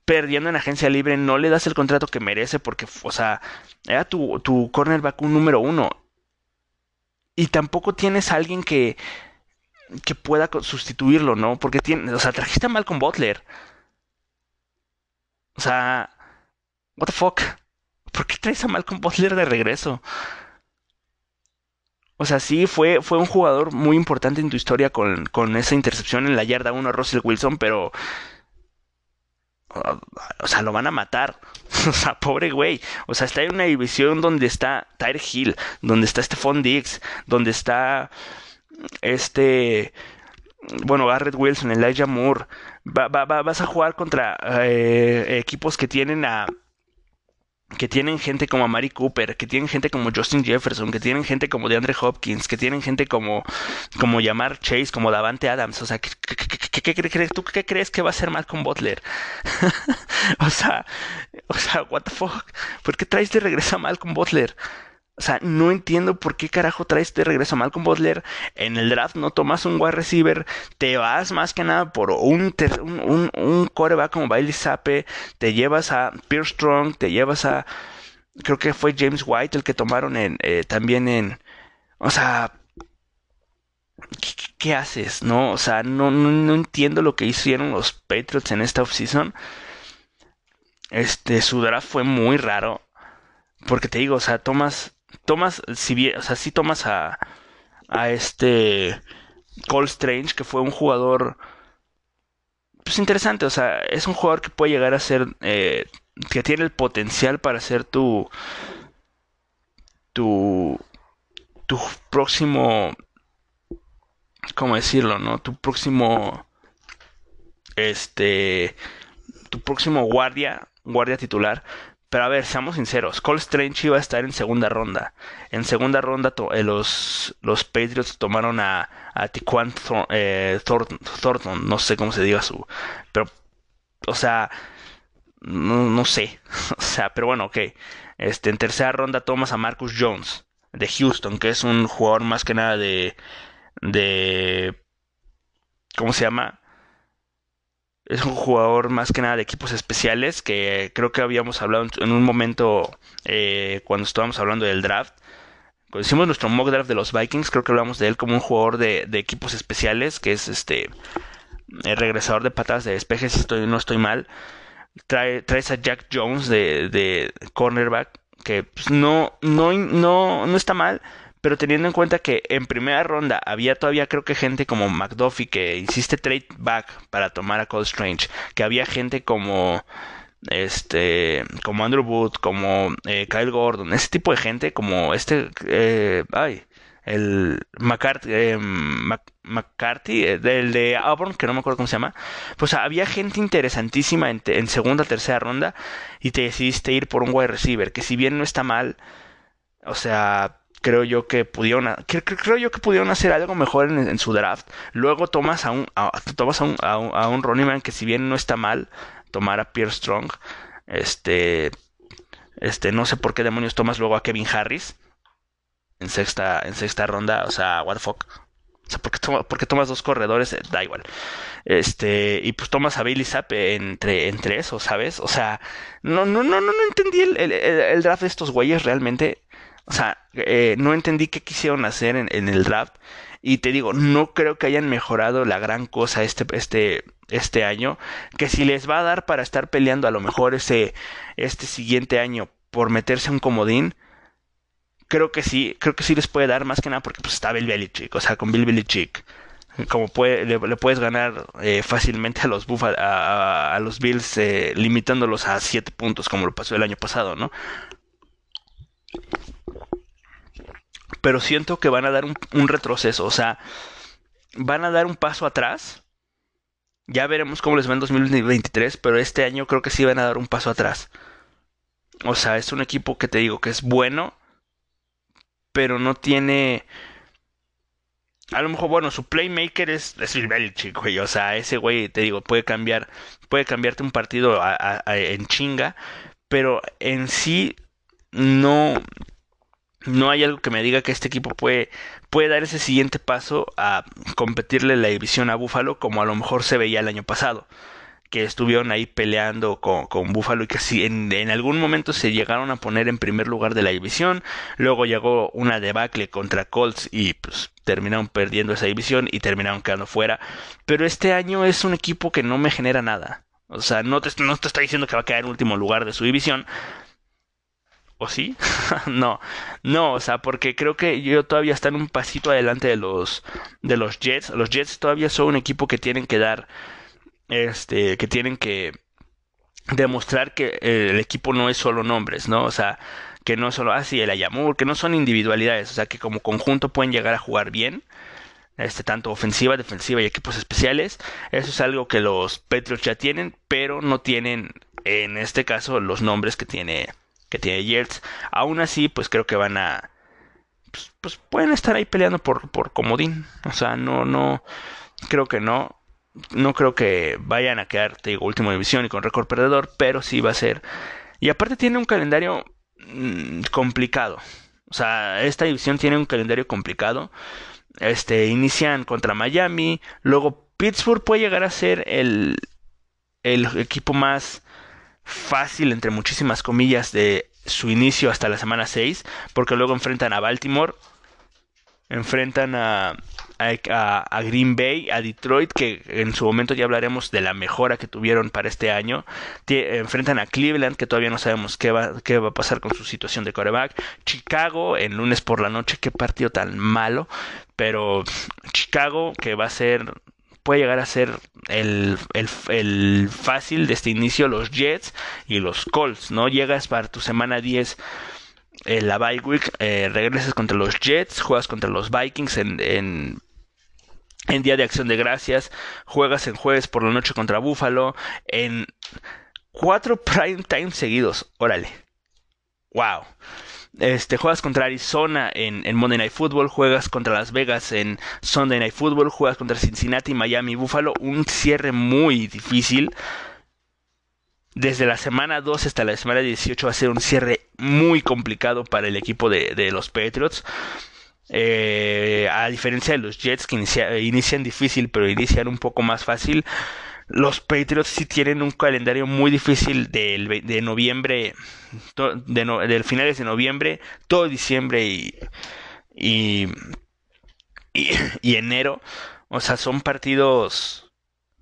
perdiendo en agencia libre, no le das el contrato que merece porque, o sea, era tu, tu cornerback un número uno. Y tampoco tienes a alguien que, que pueda sustituirlo, ¿no? Porque tiene, o sea, trajiste a Malcolm Butler. O sea, what the fuck? ¿Por qué traes a Malcolm Butler de regreso? O sea, sí, fue, fue un jugador muy importante en tu historia con, con esa intercepción en la yarda 1 a Russell Wilson, pero o sea, lo van a matar. [LAUGHS] O sea, pobre güey. O sea, está en una división donde está Tyre Hill, donde está Stephon Diggs, donde está este. Bueno, Garrett Wilson, Elijah Moore. vas a jugar contra eh, equipos que tienen a que tienen gente como Mari Cooper, que tienen gente como Justin Jefferson, que tienen gente como DeAndre Hopkins, que tienen gente como como Yamar Chase, como Davante Adams, o sea, ¿qué, crees tú qué crees que va a ser con Butler? [LAUGHS] o sea, o sea, what the fuck? ¿Por qué traes de regreso a con Butler? O sea, no entiendo por qué carajo traes de regreso a Malcolm Butler. En el draft no tomas un wide receiver. Te vas más que nada por un, un, un, coreback como Bailey Sape. Te llevas a Pierce Strong. Te llevas a. Creo que fue James White el que tomaron en, eh, también en. O sea. ¿qué, haces? No, o sea, no, no, no entiendo lo que hicieron los Patriots en esta offseason. Este, su draft fue muy raro. Porque te digo, o sea, tomas tomas, si bien, o sea, si tomas a, a este Cole Strange, que fue un jugador, pues interesante, o sea, es un jugador que puede llegar a ser, eh, que tiene el potencial para ser tu, tu, tu próximo, ¿cómo decirlo, no? Tu próximo, este, tu próximo guardia, guardia titular, pero a ver, seamos sinceros, Cole Strange iba a estar en segunda ronda. En segunda ronda eh, los, los Patriots tomaron a, a Tiquan eh, Thornton, no sé cómo se diga su... Pero, o sea, no, no sé. [LAUGHS] o sea, pero bueno, ok. Este, en tercera ronda tomas a Marcus Jones de Houston, que es un jugador más que nada de... de ¿Cómo se llama? Es un jugador más que nada de equipos especiales que creo que habíamos hablado en un momento eh, cuando estábamos hablando del draft. Cuando hicimos nuestro mock draft de los Vikings, creo que hablamos de él como un jugador de, equipos especiales, que es este el regresador de patadas de despeje, si estoy, no estoy mal. Trae, a Jack Jones de, de cornerback, que pues, no, no, no, no está mal, pero teniendo en cuenta que en primera ronda había todavía creo que gente como McDuffie que hiciste trade back para tomar a Cole Strange, que había gente como este como Andrew Wood, como eh, Kyle Gordon, ese tipo de gente como este eh, ay el McCarthy, eh, McCarthy de Auburn, que no me acuerdo cómo se llama, pues había gente interesantísima en, en segunda, tercera ronda y te decidiste ir por un wide receiver, que si bien no está mal, o sea, creo yo que pudieron creo, yo que pudieron hacer algo mejor en, su draft luego tomas a un tomas a un, a un, Ronnie Man que si bien no está mal tomar a Pierre Strong este este no sé por qué demonios tomas luego a Kevin Harris en sexta en sexta ronda o sea what the fuck o sea, ¿por qué, tomas dos corredores? Eh, da igual. Este, y pues tomas a Bailey Zapp entre, entre eso, ¿sabes? O sea, no, no, no, no, no entendí el, el, el draft de estos güeyes realmente. O sea, eh, no entendí qué quisieron hacer en, el draft. Y te digo, no creo que hayan mejorado la gran cosa este, este, este año. Que si les va a dar para estar peleando a lo mejor ese, este siguiente año por meterse un comodín. Creo que sí, creo que sí les puede dar más que nada porque pues está Bill Belichick. O sea, con Bill Belichick como puede, le, puedes ganar eh, fácilmente a los a, los Bills eh, limitándolos a 7 puntos como lo pasó el año pasado, ¿no? Pero siento que van a dar un, retroceso, o sea, van a dar un paso atrás. Ya veremos cómo les va en 2023, pero este año creo que sí van a dar un paso atrás. O sea, es un equipo que te digo que es bueno, pero no tiene... A lo mejor, bueno, su playmaker es, es Belichick, güey. O sea, ese güey, te digo, puede cambiar, puede cambiarte un partido en chinga, pero en sí no, no hay algo que me diga que este equipo puede, puede dar ese siguiente paso a competirle la división a Buffalo como a lo mejor se veía el año pasado que estuvieron ahí peleando con, con Buffalo y que si en, algún momento se llegaron a poner en primer lugar de la división. Luego llegó una debacle contra Colts y pues terminaron perdiendo esa división y terminaron quedando fuera. Pero este año es un equipo que no me genera nada. O sea, no te, no te está diciendo que va a quedar en último lugar de su división, ¿O sí? [LAUGHS] no, no, o sea, porque creo que yo todavía están un pasito adelante de los de los Jets. Los Jets todavía son un equipo que tienen que dar, este, que tienen que demostrar que eh, el equipo no es solo nombres, ¿no? O sea, que no solo así ah, el Ayamur, que no son individualidades, o sea, que como conjunto pueden llegar a jugar bien. Este, tanto ofensiva, defensiva y equipos especiales. Eso es algo que los Patriots ya tienen, pero no tienen en este caso los nombres que tiene tiene Jets. Aún así, pues creo que van a. Pues, pues, pueden estar ahí peleando por, por comodín. O sea, no, no. Creo que no. No creo que vayan a quedar, te digo, último división y con récord perdedor, pero sí va a ser. Y aparte tiene un calendario mmm, complicado. O sea, esta división tiene un calendario complicado. Este, inician contra Miami, luego Pittsburgh puede llegar a ser el, el equipo más fácil, entre muchísimas comillas, de su inicio hasta la semana 6, porque luego enfrentan a Baltimore, enfrentan a, Green Bay, a Detroit, que en su momento ya hablaremos de la mejora que tuvieron para este año, enfrentan a Cleveland, que todavía no sabemos qué va, qué va a pasar con su situación de coreback, Chicago, en lunes por la noche, qué partido tan malo, pero Chicago, que va a ser puede llegar a ser el, el, fácil de este inicio los Jets y los Colts, ¿no? Llegas para tu semana 10 en la bye week, eh, regresas contra los Jets, juegas contra los Vikings en, en, en, Día de Acción de Gracias, juegas en jueves por la noche contra Buffalo, en cuatro [LAUGHS] prime time seguidos, órale, wow. Este, juegas contra Arizona en, Monday Night Football, juegas contra Las Vegas en Sunday Night Football, juegas contra Cincinnati, Miami, Buffalo, un cierre muy difícil. Desde la semana 2 hasta la semana 18 va a ser un cierre muy complicado para el equipo de, los Patriots. Eh, a diferencia de los Jets que inician difícil pero inician un poco más fácil los Patriots sí tienen un calendario muy difícil del, de noviembre, de del finales de noviembre, todo diciembre y, enero. O sea, son partidos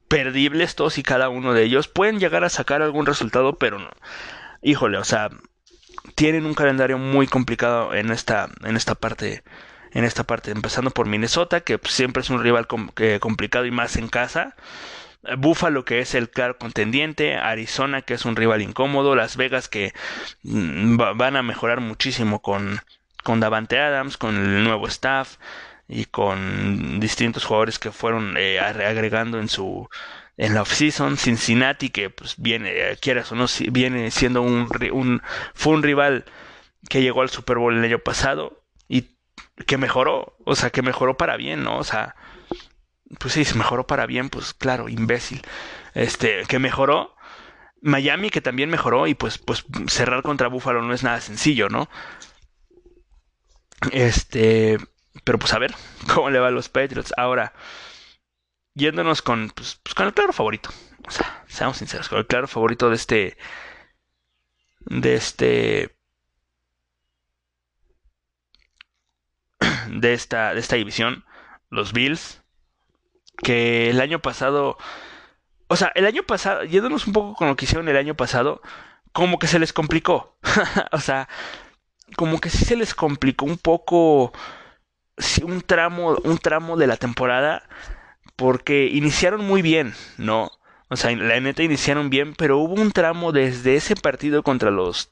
perdibles todos y cada uno de ellos. Pueden llegar a sacar algún resultado, pero no. Híjole, o sea, tienen un calendario muy complicado en esta, en esta parte en esta parte, empezando por Minnesota, que siempre es un rival complicado y más en casa. Buffalo que es el claro contendiente, Arizona que es un rival incómodo, Las Vegas que mm, van a mejorar muchísimo con, con Davante Adams, con el nuevo staff y con distintos jugadores que fueron eh, agregando en su en la offseason. Cincinnati que pues viene eh, quieras o no viene siendo un, un fue un rival que llegó al Super Bowl el año pasado y que mejoró o sea que mejoró para bien no o sea pues sí, se mejoró para bien, pues claro, imbécil. Este, que mejoró. Miami que también mejoró y pues, pues cerrar contra Buffalo no es nada sencillo, ¿no? Este, pero pues a ver [LAUGHS] cómo le va a los Patriots. Ahora, yéndonos con, pues, pues, con el claro favorito. O sea, seamos sinceros, con el claro favorito de este, de este, [CLEARS THROAT] de esta, de esta división, los Bills que el año pasado, o sea, el año pasado, yéndonos un poco con lo que hicieron el año pasado, como que se les complicó. [LAUGHS] o sea, como que sí se les complicó un poco un tramo, un tramo de la temporada porque iniciaron muy bien, ¿no? O sea, la neta iniciaron bien, pero hubo un tramo desde ese partido contra los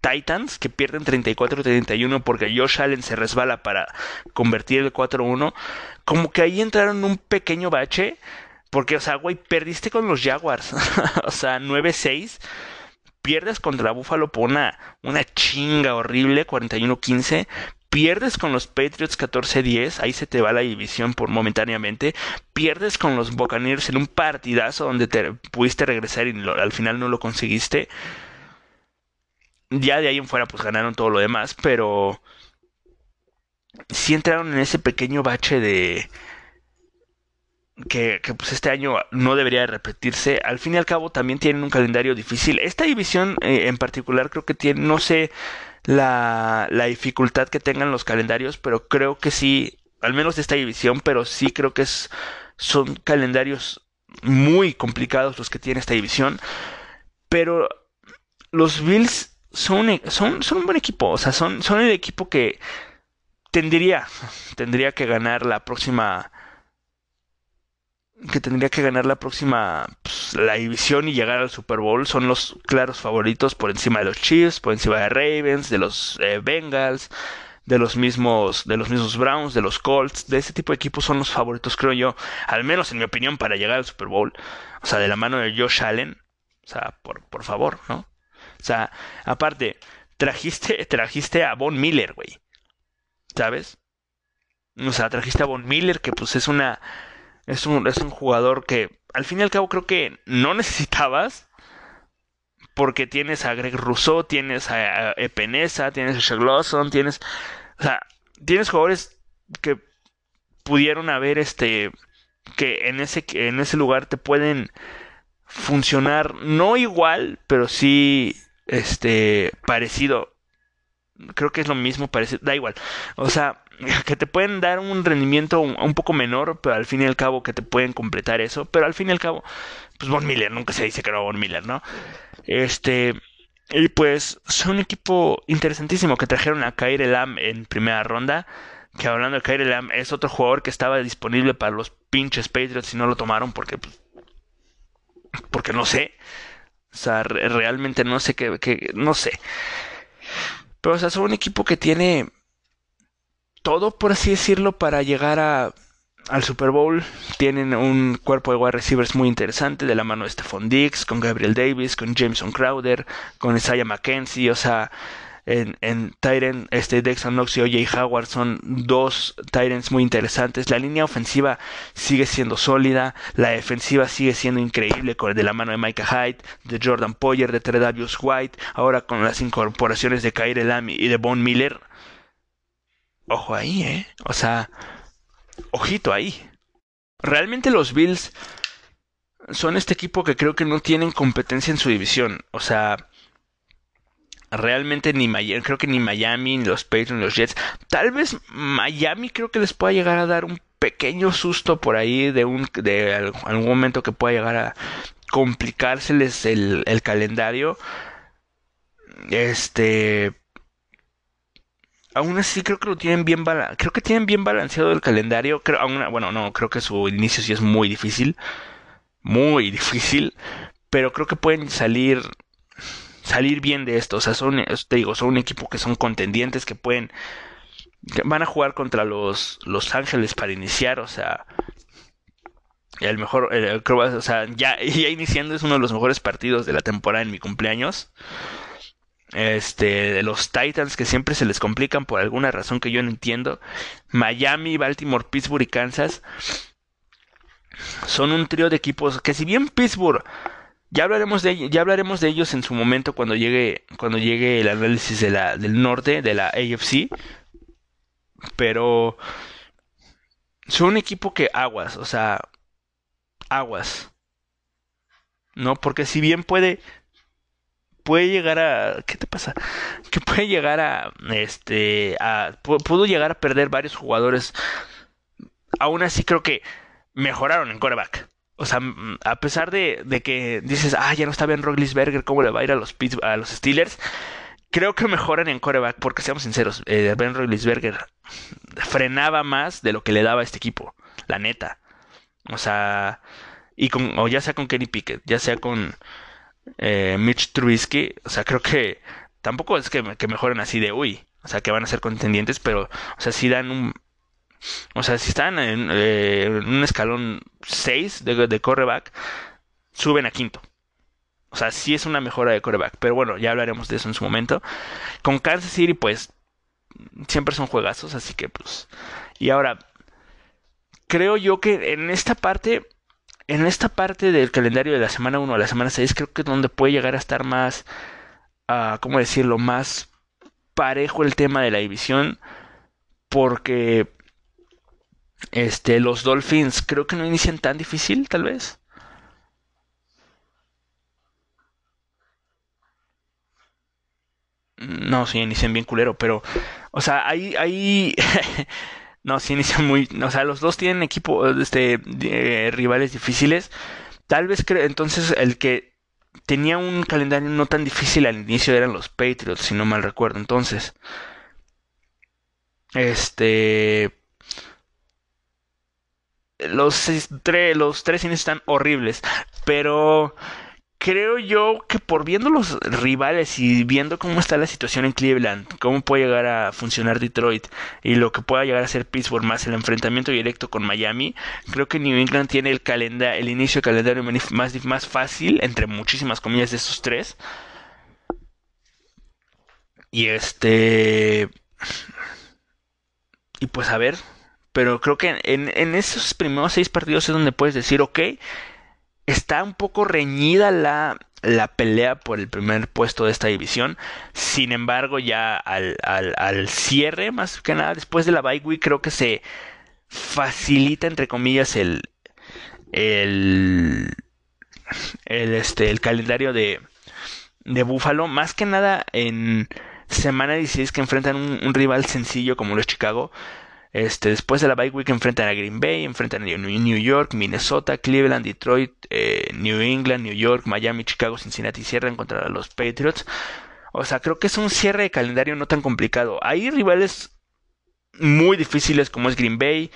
Titans que pierden 34-31 porque Josh Allen se resbala para convertir el 4-1. Como que ahí entraron un pequeño bache. Porque, o sea, güey, perdiste con los Jaguars. [LAUGHS] o sea, 9-6. pierdes contra Buffalo por una, una chinga horrible, 41-15. Pierdes con los Patriots 14-10, ahí se te va la división por momentáneamente. Pierdes con los Buccaneers en un partidazo donde te pudiste regresar y al final no lo conseguiste. Ya de ahí en fuera pues ganaron todo lo demás, pero sí entraron en ese pequeño bache de, que, pues este año no debería repetirse. Al fin y al cabo también tienen un calendario difícil. Esta división eh, en particular creo que tiene, no sé la, la dificultad que tengan los calendarios, pero creo que sí, al menos esta división, pero sí creo que es, son calendarios muy complicados los que tiene esta división. Pero los Bills son, son, son un buen equipo, o sea, son, son el equipo que tendría, tendría que ganar la próxima que tendría que ganar la próxima pues, la división y llegar al Super Bowl. Son los claros favoritos por encima de los Chiefs, por encima de Ravens, de los eh, Bengals, de los mismos de los mismos Browns, de los Colts, de ese tipo de equipos son los favoritos creo yo, al menos en mi opinión para llegar al Super Bowl, o sea, de la mano de Josh Allen, o sea, por, por favor, ¿no? O sea, aparte trajiste [LAUGHS] trajiste a Von Miller, güey. ¿Sabes? O sea, trajiste a Von Miller que pues es una es un, es un jugador que al fin y al cabo creo que no [LAUGHS] necesitabas. Porque tienes a Greg Rousseau, tienes a, Epenesa, tienes a Shaq tienes. O sea, tienes jugadores que pudieron haber este. que en ese, en ese lugar te pueden funcionar. No igual, pero sí. Este. parecido. Creo que es lo mismo, parecido. Da igual. O sea, [LAUGHS] que te pueden dar un rendimiento un, poco menor, pero al fin y al cabo que te pueden completar eso. Pero al fin y al cabo, pues Von Miller, nunca se dice que era Von Miller, ¿no? Este. Y pues son un equipo interesantísimo que trajeron a Kair Elam en primera ronda. Que hablando de Kair Elam, es otro jugador que estaba disponible para los pinches Patriots y no lo tomaron porque. Pues, porque no sé. O sea, realmente no sé qué. No sé. Pero, o sea, son un equipo que tiene todo, por así decirlo, para llegar a, al Super Bowl. Tienen un cuerpo de wide receivers muy interesante de la mano de Stephon Diggs, con Gabriel Davis, con Jameson Crowder, con Isaiah McKenzie, o sea, en, en Tyren, este Dexon Knox y OJ Howard son dos Tyrants muy interesantes. La línea ofensiva sigue siendo sólida, la defensiva sigue siendo increíble con de la mano de Micah Hyde, de Jordan Poyer, de Tredavious White, ahora con las incorporaciones de Kyrie Lamy y de Von Miller Ojo ahí, ¿eh? O sea, ojito ahí. Realmente los Bills son este equipo que creo que no tienen competencia en su división. O sea, realmente ni creo que ni Miami, ni los Patriots, ni los Jets. Tal vez Miami creo que les pueda llegar a dar un pequeño susto por ahí de un de algún momento que pueda llegar a complicárseles el, el calendario. Este, aún así creo que lo tienen bien creo que tienen bien balanceado el calendario. Creo, bueno, no, creo que su inicio sí es muy difícil. Muy difícil. Pero creo que pueden salir. Salir bien de esto. O sea, son, te digo, son un equipo que son contendientes, que pueden. van a jugar contra los, los Ángeles para iniciar. O sea. El mejor, creo, o sea, ya, [LAUGHS] ya iniciando es uno de los mejores partidos de la temporada en mi cumpleaños este, los Titans que siempre se les complican por alguna razón que yo no entiendo. Miami, Baltimore, Pittsburgh y Kansas son un trío de equipos que si bien Pittsburgh ya hablaremos de ellos en su momento cuando llegue cuando llegue el análisis del norte de la AFC, pero son un equipo que aguas, o sea, aguas. No, porque si bien puede puede llegar a ¿qué te pasa? Que puede llegar a este a pudo llegar a perder varios jugadores. Aún así creo que mejoraron en coreback. O sea, a pesar de, de, que dices, ah, ya no está Ben Roethlisberger, ¿cómo le va a ir a los, a los Steelers? Creo que mejoran en coreback, porque seamos sinceros, eh, Ben Roethlisberger frenaba más de lo que le daba a este equipo, la neta. O sea, y con, o ya sea con Kenny Pickett, ya sea con, eh, Mitch Trubisky, o sea, creo que tampoco es que, que, mejoren así de uy, o sea, que van a ser contendientes, pero, o sea, si dan un, o sea, si están en, eh, un escalón 6 de, de correback, suben a quinto. O sea, sí es una mejora de coreback. Pero bueno, ya hablaremos de eso en su momento. Con Kansas City, pues, siempre son juegazos. Así que, pues. Y ahora, creo yo que en esta parte. En esta parte del calendario de la semana 1 a la semana 6, creo que es donde puede llegar a estar más. Uh, ¿Cómo decirlo? Más parejo el tema de la división. Porque. Este, los Dolphins creo que no inician tan difícil, tal vez. No, sí, inician bien culero, pero. O sea, ahí. ahí [LAUGHS] no, sí inician muy. O sea, los dos tienen equipo. Este. rivales difíciles. Tal vez. Entonces, el que tenía un calendario no tan difícil al inicio eran los Patriots, si no mal recuerdo. Entonces. Este. Los, los tres inicios están horribles. Pero creo yo que por viendo los rivales y viendo cómo está la situación en Cleveland, cómo puede llegar a funcionar Detroit y lo que pueda llegar a ser Pittsburgh más el enfrentamiento directo con Miami, creo que New England tiene el el inicio de calendario más, más fácil entre muchísimas comillas de esos tres. Y este y pues a ver, pero creo que en, en esos primeros seis partidos es donde puedes decir, ok, está un poco reñida la, la pelea por el primer puesto de esta división. Sin embargo, ya al, al, cierre, más que nada, después de la bye week, creo que se facilita, entre comillas, el, el, el, este, el calendario de, de Buffalo. Más que nada en semana 16 que enfrentan un, un rival sencillo como los Chicago. Este, después de la bye week enfrentan a Green Bay, enfrentan a New York, Minnesota, Cleveland, Detroit, eh, New England, New York, Miami, Chicago, Cincinnati, cierran contra los Patriots. O sea, creo que es un cierre de calendario no tan complicado. Hay rivales muy difíciles como es Green Bay,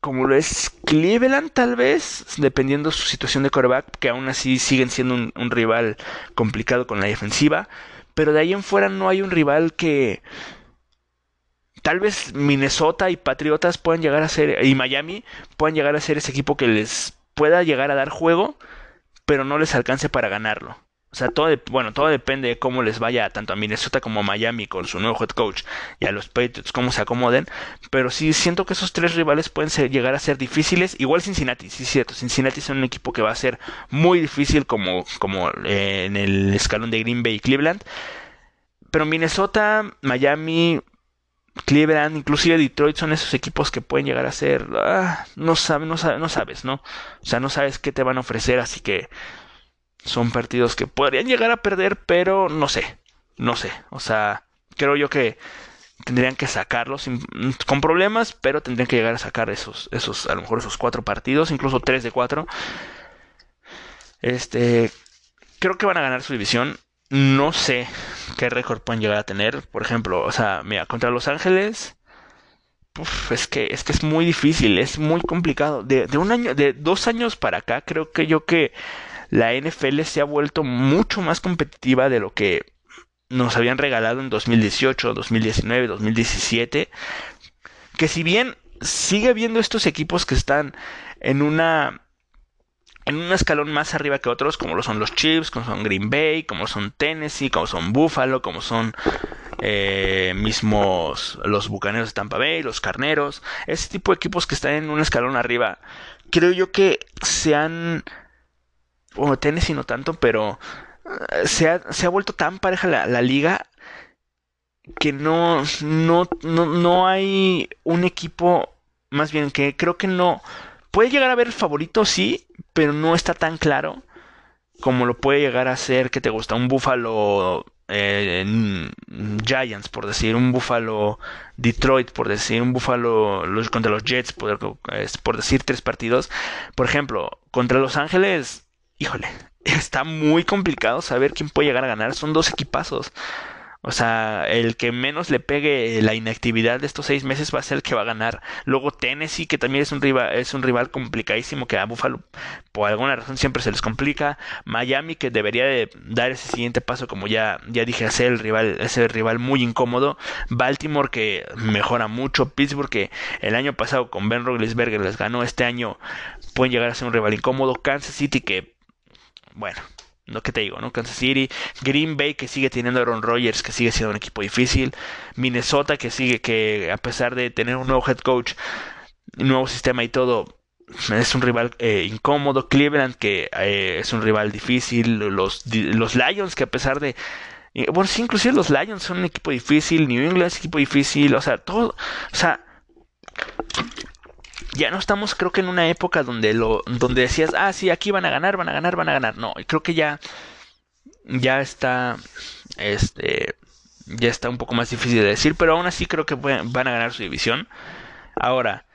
como lo es Cleveland tal vez, dependiendo su situación de quarterback, que aún así siguen siendo un, un rival complicado con la defensiva. Pero de ahí en fuera no hay un rival que tal vez Minnesota y Patriotas puedan llegar a ser, y Miami puedan llegar a ser ese equipo que les pueda llegar a dar juego, pero no les alcance para ganarlo. O sea, todo, bueno, todo depende de cómo les vaya tanto a Minnesota como a Miami con su nuevo head coach y a los Patriots, cómo se acomoden. Pero sí siento que esos tres rivales pueden llegar a ser difíciles. Igual Cincinnati, sí es cierto. Cincinnati es un equipo que va a ser muy difícil como, como eh, en el escalón de Green Bay y Cleveland. Pero Minnesota, Miami, Cleveland, inclusive Detroit son esos equipos que pueden llegar a ser, ah, no, sabes, no, no sabes, ¿no? O sea, no sabes qué te van a ofrecer, así que son partidos que podrían llegar a perder, pero no sé, no sé, o sea, creo yo que tendrían que sacarlos con problemas, pero tendrían que llegar a sacar esos, esos, a lo mejor esos cuatro partidos, incluso tres de cuatro. Este, creo que van a ganar su división no sé qué récord pueden llegar a tener. Por ejemplo, o sea, mira, contra Los Ángeles. es que es que es muy difícil, es muy complicado. De, de, un año, de dos años para acá, creo que yo que la NFL se ha vuelto mucho más competitiva de lo que nos habían regalado en 2018, 2019, 2017. Que si bien sigue habiendo estos equipos que están en una en un escalón más arriba que otros, como lo son los Chiefs, como son Green Bay, como son Tennessee, como son Buffalo, como son eh, mismos los Bucaneros de Tampa Bay, los Carneros, ese tipo de equipos que están en un escalón arriba, creo yo que se han, o Tennessee no tanto, pero eh, se ha, se ha vuelto tan pareja la, la liga que no, no, no, no hay un equipo, más bien que creo que no, puede llegar a haber favorito, sí, pero no está tan claro como lo puede llegar a ser que te gusta un Buffalo eh, Giants, por decir, un Buffalo Detroit, por decir, un Buffalo los, contra los Jets, por, por decir tres partidos. Por ejemplo, contra Los Ángeles, híjole, [LAUGHS] está muy complicado saber quién puede llegar a ganar. Son dos equipazos. O sea, el que menos le pegue la inactividad de estos seis meses va a ser el que va a ganar. Luego Tennessee, que también es un rival, es un rival complicadísimo, que a Buffalo por alguna razón siempre se les complica. Miami, que debería de dar ese siguiente paso, como ya, ya dije, hacer el rival, ese rival muy incómodo. Baltimore, que mejora mucho. Pittsburgh, que el año pasado con Ben Roethlisberger les ganó. Este año pueden llegar a ser un rival incómodo. Kansas City, que bueno, lo que te digo, ¿no? Kansas City, Green Bay que sigue teniendo Aaron Rodgers, que sigue siendo un equipo difícil, Minnesota que sigue que a pesar de tener un nuevo head coach, un nuevo sistema y todo, es un rival eh, incómodo, Cleveland que eh, es un rival difícil, los, los Lions que a pesar de bueno, sí, inclusive los Lions son un equipo difícil, New England es un equipo difícil, o sea, todo, o sea, ya no estamos creo que en una época donde lo donde decías, ah, sí, aquí van a ganar, van a ganar, van a ganar. No, creo que ya ya está este ya está un poco más difícil de decir, pero aún así creo que van a ganar su división. Ahora,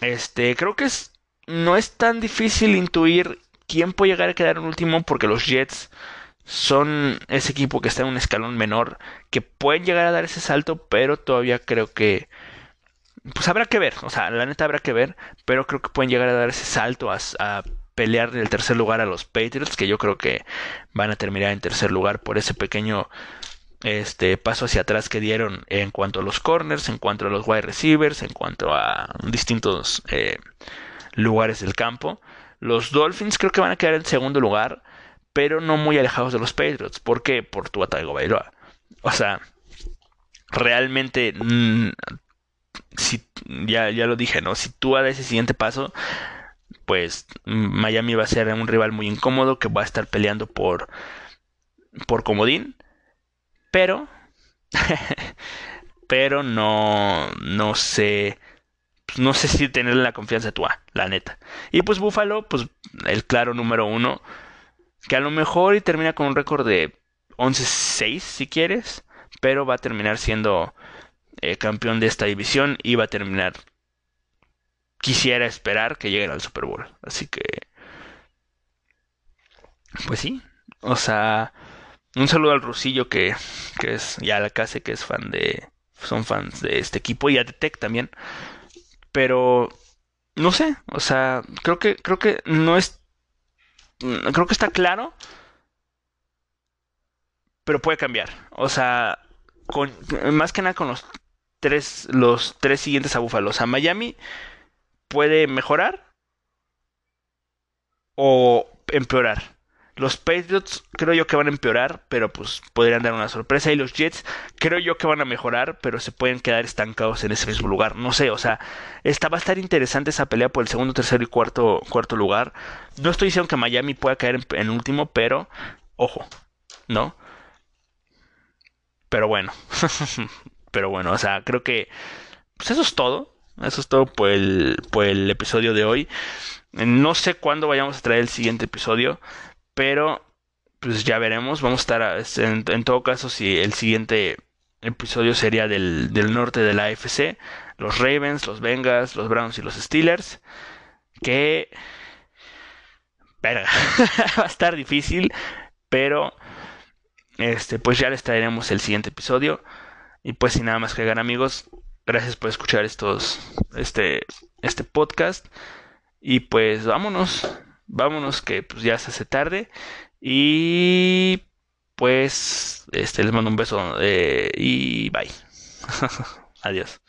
este, creo que es no es tan difícil intuir quién puede llegar a quedar en último porque los Jets son ese equipo que está en un escalón menor que pueden llegar a dar ese salto, pero todavía creo que pues habrá que ver, o sea, la neta habrá que ver, pero creo que pueden llegar a dar ese salto a, a pelear el tercer lugar a los Patriots, que yo creo que van a terminar en tercer lugar por ese pequeño este paso hacia atrás que dieron en cuanto a los corners, en cuanto a los wide receivers, en cuanto a distintos eh, lugares del campo. Los Dolphins creo que van a quedar en segundo lugar, pero no muy alejados de los Patriots. ¿Por qué? Por tu Bailoa. O sea, realmente mm, si ya, ya lo dije, ¿no? Si tú das ese siguiente paso, pues Miami va a ser un rival muy incómodo que va a estar peleando por por comodín, pero [LAUGHS] pero no no sé pues, no sé si tener la confianza de la neta. Y pues Buffalo, pues el claro número uno, que a lo mejor y termina con un récord de 11-6 si quieres, pero va a terminar siendo eh, campeón de esta división y va a terminar. Quisiera esperar que lleguen al Super Bowl. Así que. Pues sí. O sea. Un saludo al Rusillo que, que es ya la casa que es fan de. Son fans de este equipo y a Tech también. Pero. No sé. O sea. Creo que. Creo que no es. Creo que está claro. Pero puede cambiar. O sea. Con, más que nada con los tres, los tres siguientes a Buffalo. O sea, Miami puede mejorar o empeorar. Los Patriots creo yo que van a empeorar, pero pues podrían dar una sorpresa. Y los Jets creo yo que van a mejorar, pero se pueden quedar estancados en ese mismo lugar. No sé, o sea, esta va a estar interesante esa pelea por el segundo, tercero y cuarto, cuarto lugar. No estoy diciendo que Miami pueda caer en, en último, pero ojo, ¿no? Pero bueno, [LAUGHS] Pero bueno, o sea, creo que pues eso es todo. Eso es todo por el, el episodio de hoy. No sé cuándo vayamos a traer el siguiente episodio, pero pues ya veremos. Vamos a estar, en, en todo caso, si el siguiente episodio sería del, del, norte de la AFC, los Ravens, los Bengals, los Browns y los Steelers, que... Verga, [LAUGHS] va a estar difícil, pero este, pues ya les traeremos el siguiente episodio. Y pues sin nada más que hagan amigos, gracias por escuchar estos, este, este podcast. Y pues vámonos, vámonos que pues ya se hace tarde. Y pues este les mando un beso eh, y bye. [LAUGHS] Adiós.